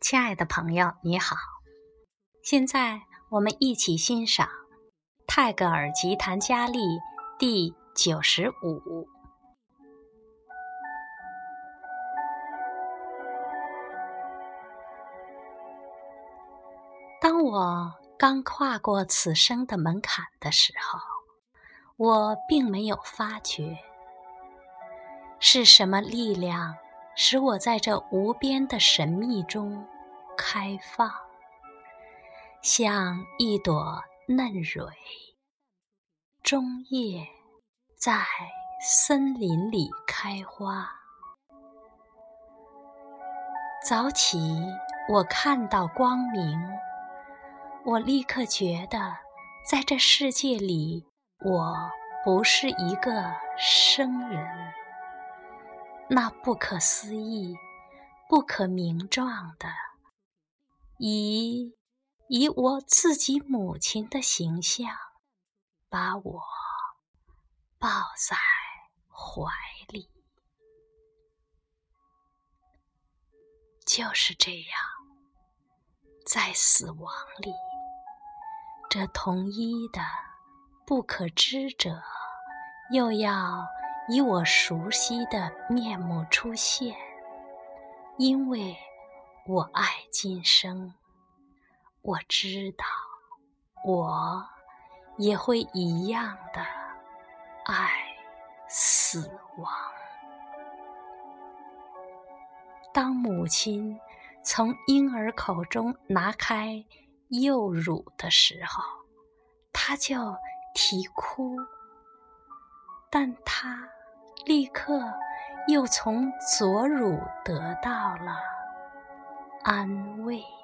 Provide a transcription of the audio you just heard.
亲爱的朋友，你好！现在我们一起欣赏泰戈尔吉檀迦利第九十五。当我刚跨过此生的门槛的时候，我并没有发觉是什么力量。使我在这无边的神秘中开放，像一朵嫩蕊，终夜在森林里开花。早起，我看到光明，我立刻觉得，在这世界里，我不是一个生人。那不可思议、不可名状的，以以我自己母亲的形象，把我抱在怀里，就是这样，在死亡里，这同一的不可知者，又要。以我熟悉的面目出现，因为我爱今生，我知道我也会一样的爱死亡。当母亲从婴儿口中拿开幼乳的时候，她就啼哭，但她。立刻又从左乳得到了安慰。